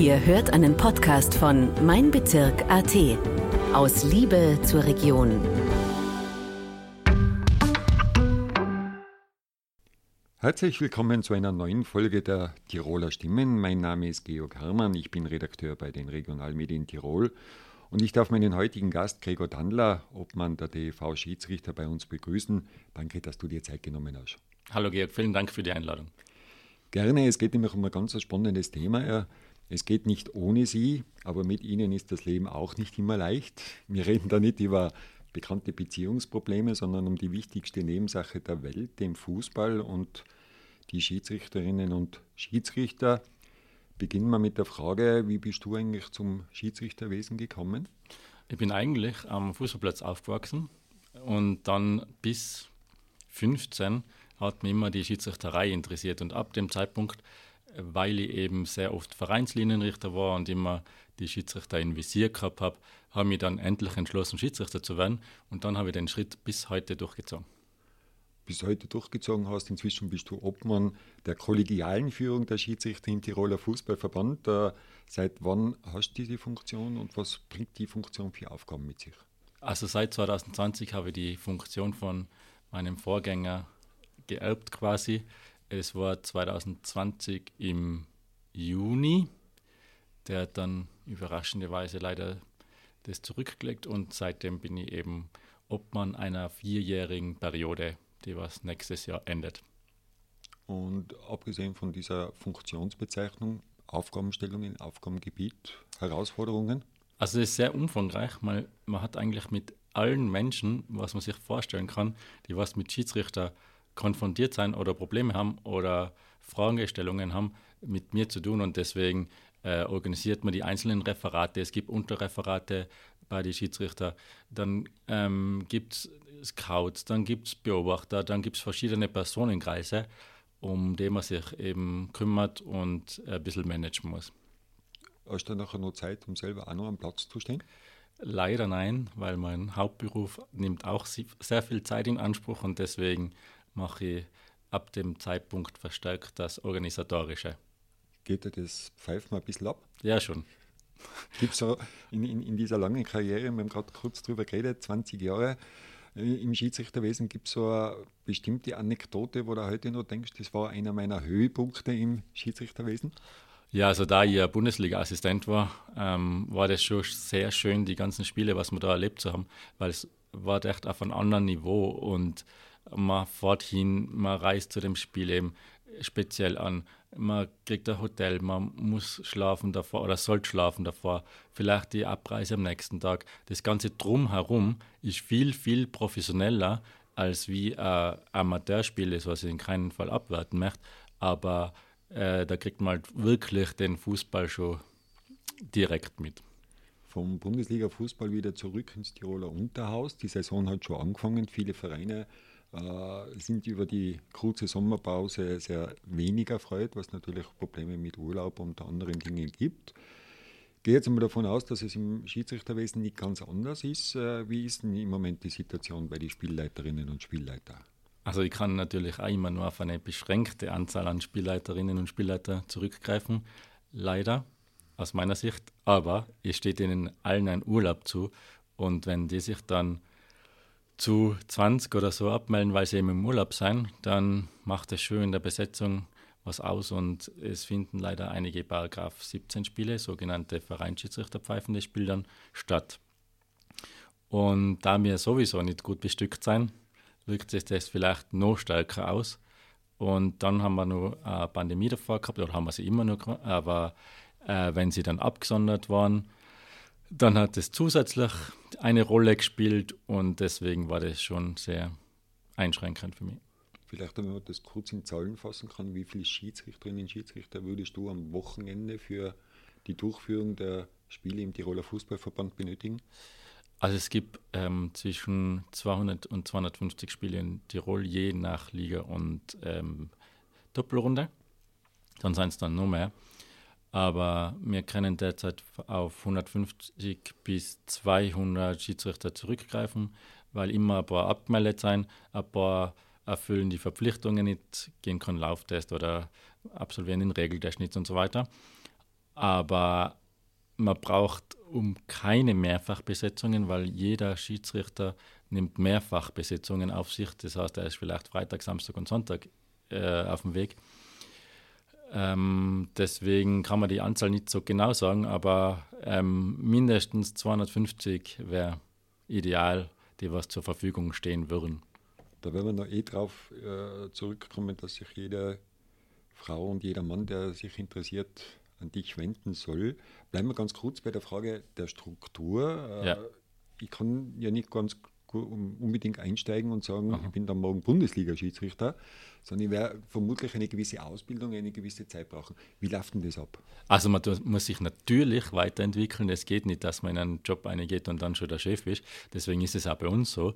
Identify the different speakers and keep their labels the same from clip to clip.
Speaker 1: Ihr hört einen Podcast von Mein Bezirk AT. Aus Liebe zur Region.
Speaker 2: Herzlich willkommen zu einer neuen Folge der Tiroler Stimmen. Mein Name ist Georg Hermann, ich bin Redakteur bei den Regionalmedien Tirol und ich darf meinen heutigen Gast Gregor Dandler, Obmann der DEV Schiedsrichter, bei uns begrüßen. Danke, dass du dir Zeit genommen hast.
Speaker 3: Hallo Georg, vielen Dank für die Einladung.
Speaker 2: Gerne, es geht nämlich um ein ganz spannendes Thema. Es geht nicht ohne Sie, aber mit Ihnen ist das Leben auch nicht immer leicht. Wir reden da nicht über bekannte Beziehungsprobleme, sondern um die wichtigste Nebensache der Welt, dem Fußball und die Schiedsrichterinnen und Schiedsrichter. Beginnen wir mit der Frage, wie bist du eigentlich zum Schiedsrichterwesen gekommen?
Speaker 3: Ich bin eigentlich am Fußballplatz aufgewachsen und dann bis 15 hat mich immer die Schiedsrichterei interessiert und ab dem Zeitpunkt weil ich eben sehr oft Vereinslinienrichter war und immer die Schiedsrichter in Visier gehabt habe, habe ich dann endlich entschlossen, Schiedsrichter zu werden. Und dann habe ich den Schritt bis heute durchgezogen.
Speaker 2: Bis heute durchgezogen hast. Inzwischen bist du Obmann der kollegialen Führung der Schiedsrichter im Tiroler Fußballverband. Äh, seit wann hast du diese Funktion und was bringt die Funktion für Aufgaben mit sich?
Speaker 3: Also seit 2020 habe ich die Funktion von meinem Vorgänger geerbt quasi. Es war 2020 im Juni. Der hat dann überraschenderweise leider das zurückgelegt und seitdem bin ich eben Obmann einer vierjährigen Periode, die was nächstes Jahr endet.
Speaker 2: Und abgesehen von dieser Funktionsbezeichnung, Aufgabenstellungen, Aufgabengebiet, Herausforderungen?
Speaker 3: Also es ist sehr umfangreich, weil man hat eigentlich mit allen Menschen, was man sich vorstellen kann, die was mit Schiedsrichter konfrontiert sein oder Probleme haben oder Fragestellungen haben, mit mir zu tun. Und deswegen äh, organisiert man die einzelnen Referate. Es gibt Unterreferate bei den Schiedsrichter. Dann ähm, gibt es Scouts, dann gibt es Beobachter, dann gibt es verschiedene Personenkreise, um die man sich eben kümmert und ein bisschen managen muss.
Speaker 2: Hast du nachher noch Zeit, um selber auch noch am Platz zu stehen?
Speaker 3: Leider nein, weil mein Hauptberuf nimmt auch sehr viel Zeit in Anspruch und deswegen mache ich ab dem Zeitpunkt verstärkt das Organisatorische.
Speaker 2: Geht dir das Pfeifen ein bisschen ab?
Speaker 3: Ja, schon.
Speaker 2: Gibt es in, in, in, dieser langen Karriere, wir haben gerade kurz drüber geredet, 20 Jahre äh, im Schiedsrichterwesen, gibt es so eine bestimmte Anekdote, wo du heute noch denkst, das war einer meiner Höhepunkte im Schiedsrichterwesen?
Speaker 3: Ja, also da ich ja Bundesliga-Assistent war, ähm, war das schon sehr schön, die ganzen Spiele, was wir da erlebt haben, weil es war echt auf einem anderen Niveau und man fährt hin, man reist zu dem Spiel eben speziell an. Man kriegt ein Hotel, man muss schlafen davor oder soll schlafen davor. Vielleicht die Abreise am nächsten Tag. Das ganze Drumherum ist viel, viel professioneller als wie ein Amateurspiel ist, was ich in keinem Fall abwerten möchte. Aber äh, da kriegt man halt wirklich den Fußball schon direkt mit.
Speaker 2: Vom Bundesliga-Fußball wieder zurück ins Tiroler Unterhaus. Die Saison hat schon angefangen. Viele Vereine sind über die kurze Sommerpause sehr wenig erfreut, was natürlich Probleme mit Urlaub und anderen Dingen gibt. Ich gehe jetzt mal davon aus, dass es im Schiedsrichterwesen nicht ganz anders ist. Äh, wie ist denn im Moment die Situation bei den Spielleiterinnen und Spielleitern?
Speaker 3: Also ich kann natürlich auch immer nur auf eine beschränkte Anzahl an Spielleiterinnen und Spielleiter zurückgreifen, leider aus meiner Sicht. Aber es steht ihnen allen ein Urlaub zu und wenn die sich dann zu 20 oder so abmelden, weil sie eben im Urlaub sind, dann macht es schön in der Besetzung was aus und es finden leider einige Paragraph 17 Spiele, sogenannte Vereinsschiedsrichterpfeifende Spiele dann statt. Und da wir sowieso nicht gut bestückt sein, wirkt sich das vielleicht noch stärker aus. Und dann haben wir noch eine Pandemie davor gehabt, oder haben wir sie immer noch, aber äh, wenn sie dann abgesondert waren, dann hat es zusätzlich eine Rolle gespielt und deswegen war das schon sehr einschränkend für mich.
Speaker 2: Vielleicht, wenn man das kurz in Zahlen fassen kann, wie viele Schiedsrichterinnen und Schiedsrichter würdest du am Wochenende für die Durchführung der Spiele im Tiroler Fußballverband benötigen?
Speaker 3: Also es gibt ähm, zwischen 200 und 250 Spiele in Tirol, je nach Liga und ähm, Doppelrunde. Dann sind es dann nur mehr. Aber wir können derzeit auf 150 bis 200 Schiedsrichter zurückgreifen, weil immer ein paar abgemeldet sind, ein paar erfüllen die Verpflichtungen nicht, gehen keinen Lauftest oder absolvieren den Regeltest nicht und so weiter. Aber man braucht um keine Mehrfachbesetzungen, weil jeder Schiedsrichter nimmt Mehrfachbesetzungen auf sich. Das heißt, er ist vielleicht Freitag, Samstag und Sonntag äh, auf dem Weg. Ähm, deswegen kann man die Anzahl nicht so genau sagen, aber ähm, mindestens 250 wäre ideal, die was zur Verfügung stehen würden.
Speaker 2: Da werden wir noch eh drauf äh, zurückkommen, dass sich jede Frau und jeder Mann, der sich interessiert, an dich wenden soll. Bleiben wir ganz kurz bei der Frage der Struktur. Äh, ja. Ich kann ja nicht ganz unbedingt einsteigen und sagen, Aha. ich bin dann morgen Bundesliga-Schiedsrichter, sondern ich werde vermutlich eine gewisse Ausbildung, eine gewisse Zeit brauchen. Wie läuft denn das ab?
Speaker 3: Also man muss sich natürlich weiterentwickeln. Es geht nicht, dass man in einen Job reingeht und dann schon der Chef ist. Deswegen ist es auch bei uns so.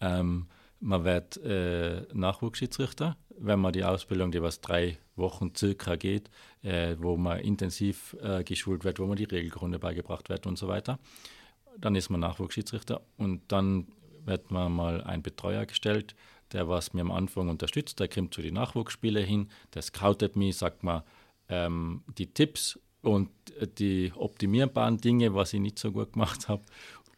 Speaker 3: Ähm, man wird äh, Nachwuchsschiedsrichter, wenn man die Ausbildung, die was drei Wochen circa geht, äh, wo man intensiv äh, geschult wird, wo man die Regelgründe beigebracht wird und so weiter. Dann ist man Nachwuchsschiedsrichter und dann wird man mal ein Betreuer gestellt, der was mir am Anfang unterstützt. Der kommt zu den Nachwuchsspielen hin, der scoutet mich, sagt mir ähm, die Tipps und die optimierbaren Dinge, was ich nicht so gut gemacht habe.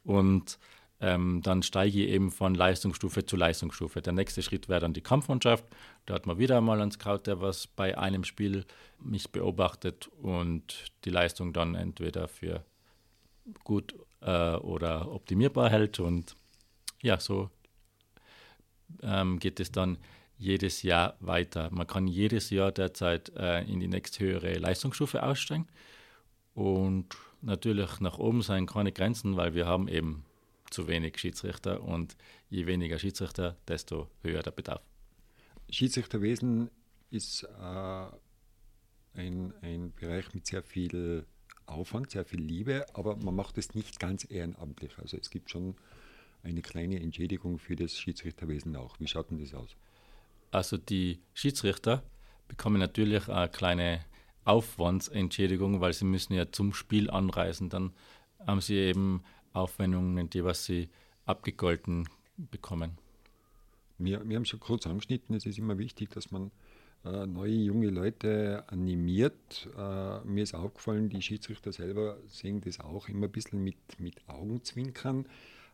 Speaker 3: Und ähm, dann steige ich eben von Leistungsstufe zu Leistungsstufe. Der nächste Schritt wäre dann die Kampfmannschaft. Da hat man wieder einmal einen Scout, der was bei einem Spiel mich beobachtet und die Leistung dann entweder für gut äh, oder optimierbar hält. Und ja, so ähm, geht es dann jedes Jahr weiter. Man kann jedes Jahr derzeit äh, in die nächsthöhere Leistungsstufe aussteigen. Und natürlich nach oben sind keine Grenzen, weil wir haben eben zu wenig Schiedsrichter und je weniger Schiedsrichter, desto höher der Bedarf.
Speaker 2: Schiedsrichterwesen ist äh, ein, ein Bereich mit sehr viel Aufwand, sehr viel Liebe, aber man macht es nicht ganz ehrenamtlich. Also es gibt schon eine kleine Entschädigung für das Schiedsrichterwesen auch. Wie schaut denn das aus?
Speaker 3: Also die Schiedsrichter bekommen natürlich eine kleine Aufwandsentschädigung, weil sie müssen ja zum Spiel anreisen. Dann haben sie eben Aufwendungen, die was sie abgegolten bekommen.
Speaker 2: Wir, wir haben schon kurz angeschnitten, es ist immer wichtig, dass man äh, neue junge Leute animiert. Äh, mir ist aufgefallen, die Schiedsrichter selber sehen das auch immer ein bisschen mit, mit Augenzwinkern.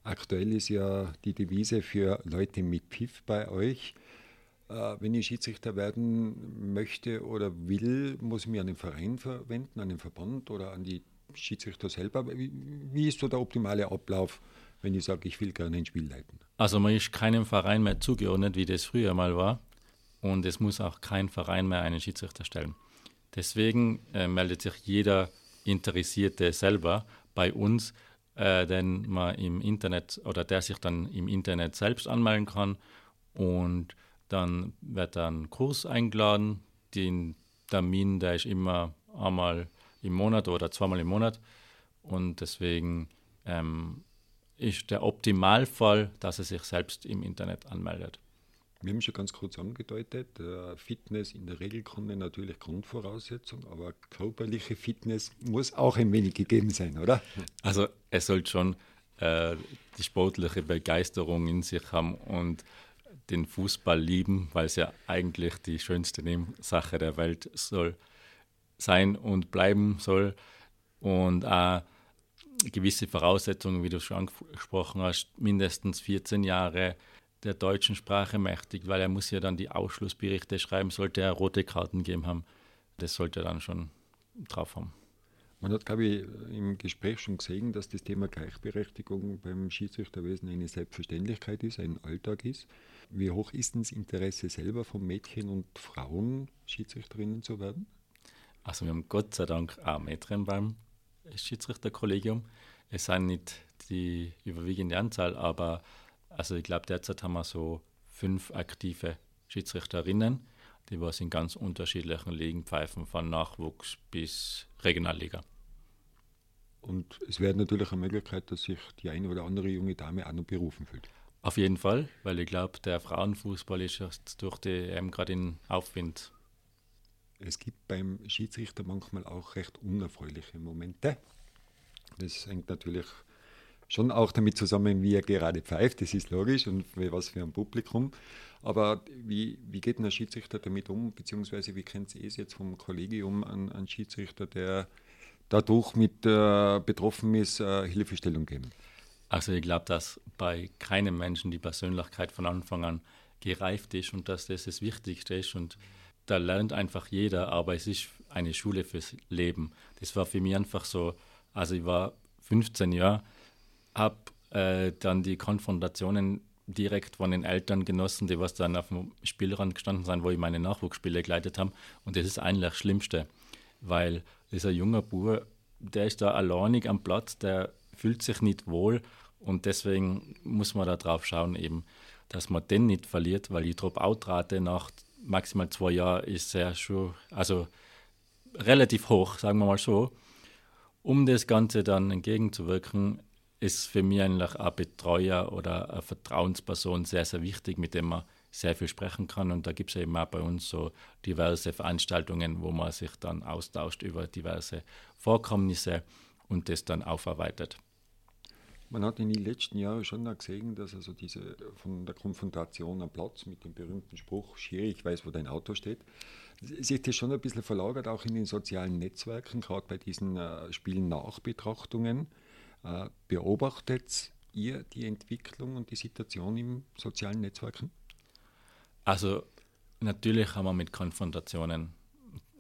Speaker 2: Aktuell ist ja die Devise für Leute mit Pfiff bei euch. Äh, wenn ich Schiedsrichter werden möchte oder will, muss ich mich an den Verein verwenden, an den Verband oder an die Schiedsrichter selber. Wie, wie ist so der optimale Ablauf, wenn ich sage, ich will gerne ein Spiel leiten?
Speaker 3: Also man ist keinem Verein mehr zugeordnet, wie das früher mal war. Und es muss auch kein Verein mehr einen Schiedsrichter stellen. Deswegen äh, meldet sich jeder Interessierte selber bei uns, äh, den man im Internet oder der sich dann im Internet selbst anmelden kann. Und dann wird ein Kurs eingeladen. Den Termin, der ist immer einmal im Monat oder zweimal im Monat. Und deswegen ähm, ist der Optimalfall, dass er sich selbst im Internet anmeldet.
Speaker 2: Wir haben schon ganz kurz angedeutet, äh, Fitness in der Regelkunde natürlich Grundvoraussetzung, aber körperliche Fitness muss auch ein wenig gegeben sein, oder?
Speaker 3: Also es sollte schon äh, die sportliche Begeisterung in sich haben und den Fußball lieben, weil es ja eigentlich die schönste Sache der Welt soll sein und bleiben soll und auch gewisse Voraussetzungen, wie du schon angesprochen hast, mindestens 14 Jahre der deutschen Sprache mächtig, weil er muss ja dann die Ausschlussberichte schreiben, sollte er rote Karten geben haben. Das sollte er dann schon drauf haben.
Speaker 2: Man hat, glaube ich, im Gespräch schon gesehen, dass das Thema Gleichberechtigung beim Schiedsrichterwesen eine Selbstverständlichkeit ist, ein Alltag ist. Wie hoch ist denn das Interesse selber von Mädchen und Frauen, Schiedsrichterinnen zu werden?
Speaker 3: Also wir haben Gott sei Dank auch Mädchen beim Schiedsrichterkollegium. Es sind nicht die überwiegende Anzahl, aber also ich glaube derzeit haben wir so fünf aktive Schiedsrichterinnen, die was in ganz unterschiedlichen Ligen pfeifen, von Nachwuchs bis Regionalliga.
Speaker 2: Und es wäre natürlich eine Möglichkeit, dass sich die eine oder andere junge Dame auch noch berufen fühlt.
Speaker 3: Auf jeden Fall, weil ich glaube, der Frauenfußball ist jetzt durch die EM gerade in Aufwind
Speaker 2: es gibt beim Schiedsrichter manchmal auch recht unerfreuliche Momente. Das hängt natürlich schon auch damit zusammen, wie er gerade pfeift, das ist logisch und was für ein Publikum. Aber wie, wie geht ein Schiedsrichter damit um, beziehungsweise wie kennt es jetzt vom Kollegium an, an Schiedsrichter, der dadurch mit äh, betroffen ist, äh, Hilfestellung geben?
Speaker 3: Also ich glaube, dass bei keinem Menschen die Persönlichkeit von Anfang an gereift ist und dass das das Wichtigste ist und da lernt einfach jeder, aber es ist eine Schule fürs Leben. Das war für mich einfach so, also ich war 15 Jahre, habe äh, dann die Konfrontationen direkt von den Eltern genossen, die was dann auf dem Spielrand gestanden sind, wo ich meine Nachwuchsspiele geleitet habe. Und das ist eigentlich das Schlimmste, weil dieser junge Bub, der ist da alleinig am Platz, der fühlt sich nicht wohl und deswegen muss man da drauf schauen, eben, dass man den nicht verliert, weil die Drop-out-Rate nach maximal zwei Jahren ist sehr schon, also relativ hoch, sagen wir mal so. Um das Ganze dann entgegenzuwirken, ist für mich eigentlich ein Betreuer oder eine Vertrauensperson sehr, sehr wichtig, mit dem man sehr viel sprechen kann. Und da gibt es eben auch bei uns so diverse Veranstaltungen, wo man sich dann austauscht über diverse Vorkommnisse und das dann aufarbeitet.
Speaker 2: Man hat in den letzten Jahren schon gesehen, dass also diese von der Konfrontation am Platz mit dem berühmten Spruch, Schiri, ich weiß, wo dein Auto steht, sich das schon ein bisschen verlagert, auch in den sozialen Netzwerken, gerade bei diesen äh, Spielen-Nachbetrachtungen. Äh, beobachtet ihr die Entwicklung und die Situation im sozialen Netzwerken?
Speaker 3: Also natürlich haben wir mit Konfrontationen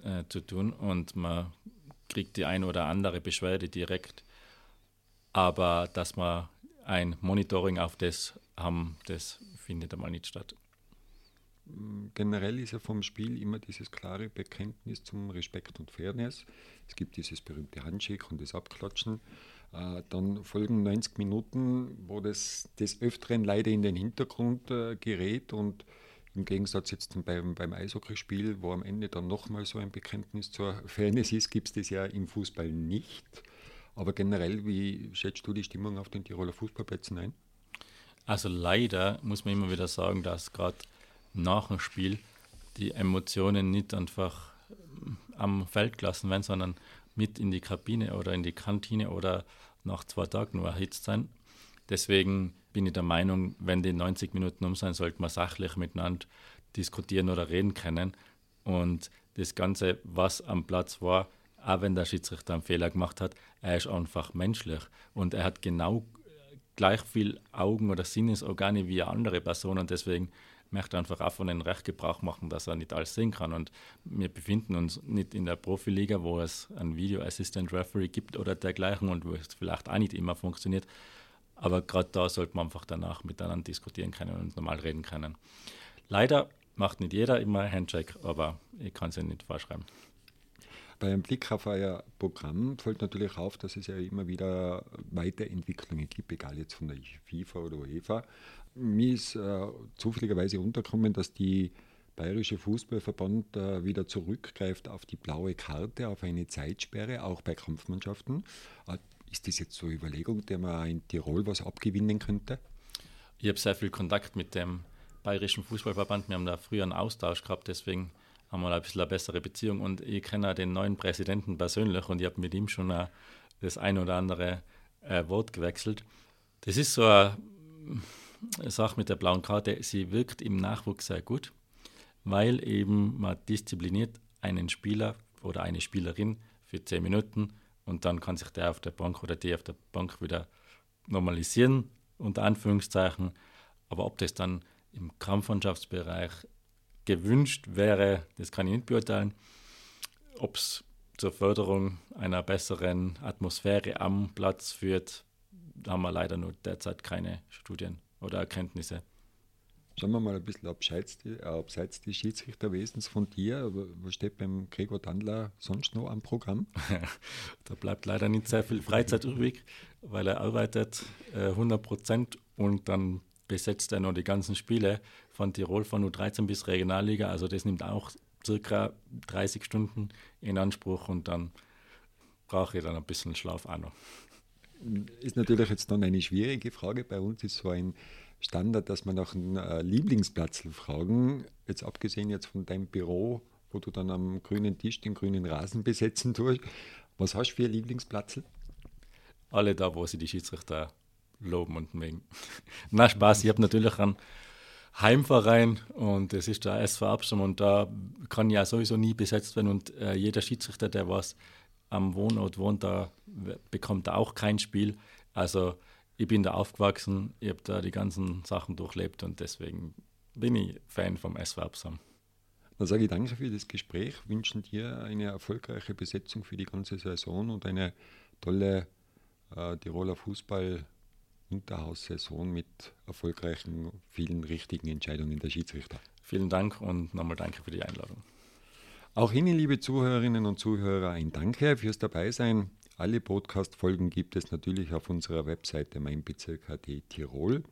Speaker 3: äh, zu tun und man kriegt die eine oder andere Beschwerde direkt. Aber dass wir ein Monitoring auf das haben, das findet einmal nicht statt.
Speaker 2: Generell ist ja vom Spiel immer dieses klare Bekenntnis zum Respekt und Fairness. Es gibt dieses berühmte Handshake und das Abklatschen. Äh, dann folgen 90 Minuten, wo das des Öfteren leider in den Hintergrund äh, gerät und im Gegensatz jetzt beim, beim Eishockeyspiel, wo am Ende dann nochmal so ein Bekenntnis zur Fairness ist, gibt es das ja im Fußball nicht. Aber generell, wie schätzt du die Stimmung auf den Tiroler Fußballplätzen ein?
Speaker 3: Also leider muss man immer wieder sagen, dass gerade nach dem Spiel die Emotionen nicht einfach am Feld gelassen werden, sondern mit in die Kabine oder in die Kantine oder nach zwei Tagen nur erhitzt sein. Deswegen bin ich der Meinung, wenn die 90 Minuten um sein, sollte man sachlich miteinander diskutieren oder reden können. Und das Ganze, was am Platz war, auch wenn der Schiedsrichter einen Fehler gemacht hat, er ist einfach menschlich. Und er hat genau gleich viel Augen- oder Sinnesorgane wie eine andere Person. Und deswegen möchte einfach auch von dem Recht Gebrauch machen, dass er nicht alles sehen kann. Und wir befinden uns nicht in der Profiliga, wo es einen Video Assistant Referee gibt oder dergleichen und wo es vielleicht auch nicht immer funktioniert. Aber gerade da sollte man einfach danach miteinander diskutieren können und normal reden können. Leider macht nicht jeder immer Handshake, aber ich kann es ja nicht vorschreiben.
Speaker 2: Bei einem Blick auf euer Programm fällt natürlich auf, dass es ja immer wieder Weiterentwicklungen gibt, egal jetzt von der FIFA oder UEFA. Mir ist äh, zufälligerweise untergekommen, dass die Bayerische Fußballverband äh, wieder zurückgreift auf die blaue Karte, auf eine Zeitsperre, auch bei Kampfmannschaften. Äh, ist das jetzt so eine Überlegung, der man in Tirol was abgewinnen könnte?
Speaker 3: Ich habe sehr viel Kontakt mit dem Bayerischen Fußballverband. Wir haben da früher einen Austausch gehabt, deswegen wir ein bisschen eine bessere Beziehung. Und ich kenne den neuen Präsidenten persönlich und ich habe mit ihm schon das ein oder andere äh, Wort gewechselt. Das ist so eine Sache mit der blauen Karte, sie wirkt im Nachwuchs sehr gut, weil eben man diszipliniert einen Spieler oder eine Spielerin für zehn Minuten und dann kann sich der auf der Bank oder die auf der Bank wieder normalisieren, unter Anführungszeichen. Aber ob das dann im Kampfmannschaftsbereich gewünscht wäre, das kann ich nicht beurteilen. Ob es zur Förderung einer besseren Atmosphäre am Platz führt, haben wir leider nur derzeit keine Studien oder Erkenntnisse.
Speaker 2: Schauen wir mal ein bisschen abseits, äh, abseits des Schiedsrichterwesens von dir. Was steht beim Gregor Dandler sonst noch am Programm?
Speaker 3: da bleibt leider nicht sehr viel Freizeit übrig, weil er arbeitet äh, 100 Prozent und dann besetzt er noch die ganzen Spiele von Tirol von U13 bis Regionalliga. Also das nimmt auch circa 30 Stunden in Anspruch und dann brauche ich dann ein bisschen Schlaf auch noch
Speaker 2: ist natürlich jetzt dann eine schwierige Frage. Bei uns ist so ein Standard, dass wir nach einem äh, Lieblingsplatz fragen. Jetzt abgesehen jetzt von deinem Büro, wo du dann am grünen Tisch den grünen Rasen besetzen tust. Was hast du für Lieblingsplatz?
Speaker 3: Alle da, wo sie die Schiedsrichter loben und mögen. Na Spaß, ich habe natürlich einen Heimverein und es ist der SV Absam und da kann ja sowieso nie besetzt werden und äh, jeder Schiedsrichter, der was am Wohnort wohnt, da bekommt er auch kein Spiel. Also ich bin da aufgewachsen, ich habe da die ganzen Sachen durchlebt und deswegen bin ich Fan vom SV Absam.
Speaker 2: Dann sage ich danke für das Gespräch, wünschen dir eine erfolgreiche Besetzung für die ganze Saison und eine tolle äh, Tiroler Fußball-Unterhaussaison mit erfolgreichen, vielen richtigen Entscheidungen der Schiedsrichter.
Speaker 3: Vielen Dank und nochmal danke für die Einladung.
Speaker 2: Auch Ihnen, liebe Zuhörerinnen und Zuhörer, ein Danke fürs Dabeisein. Alle Podcast-Folgen gibt es natürlich auf unserer Webseite meinbezirk.at Tirol.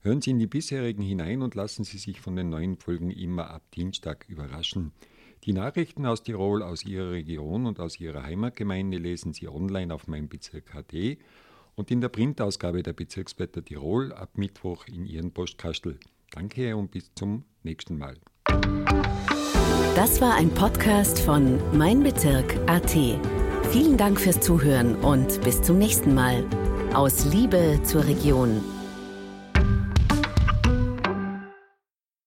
Speaker 2: Hören Sie in die bisherigen hinein und lassen Sie sich von den neuen Folgen immer ab Dienstag überraschen. Die Nachrichten aus Tirol, aus Ihrer Region und aus Ihrer Heimatgemeinde lesen Sie online auf meinbezirk.at und in der Printausgabe der Bezirksblätter Tirol ab Mittwoch in Ihren Postkastel. Danke und bis zum nächsten Mal.
Speaker 1: Das war ein Podcast von Mein Bezirk AT. Vielen Dank fürs Zuhören und bis zum nächsten Mal. Aus Liebe zur Region.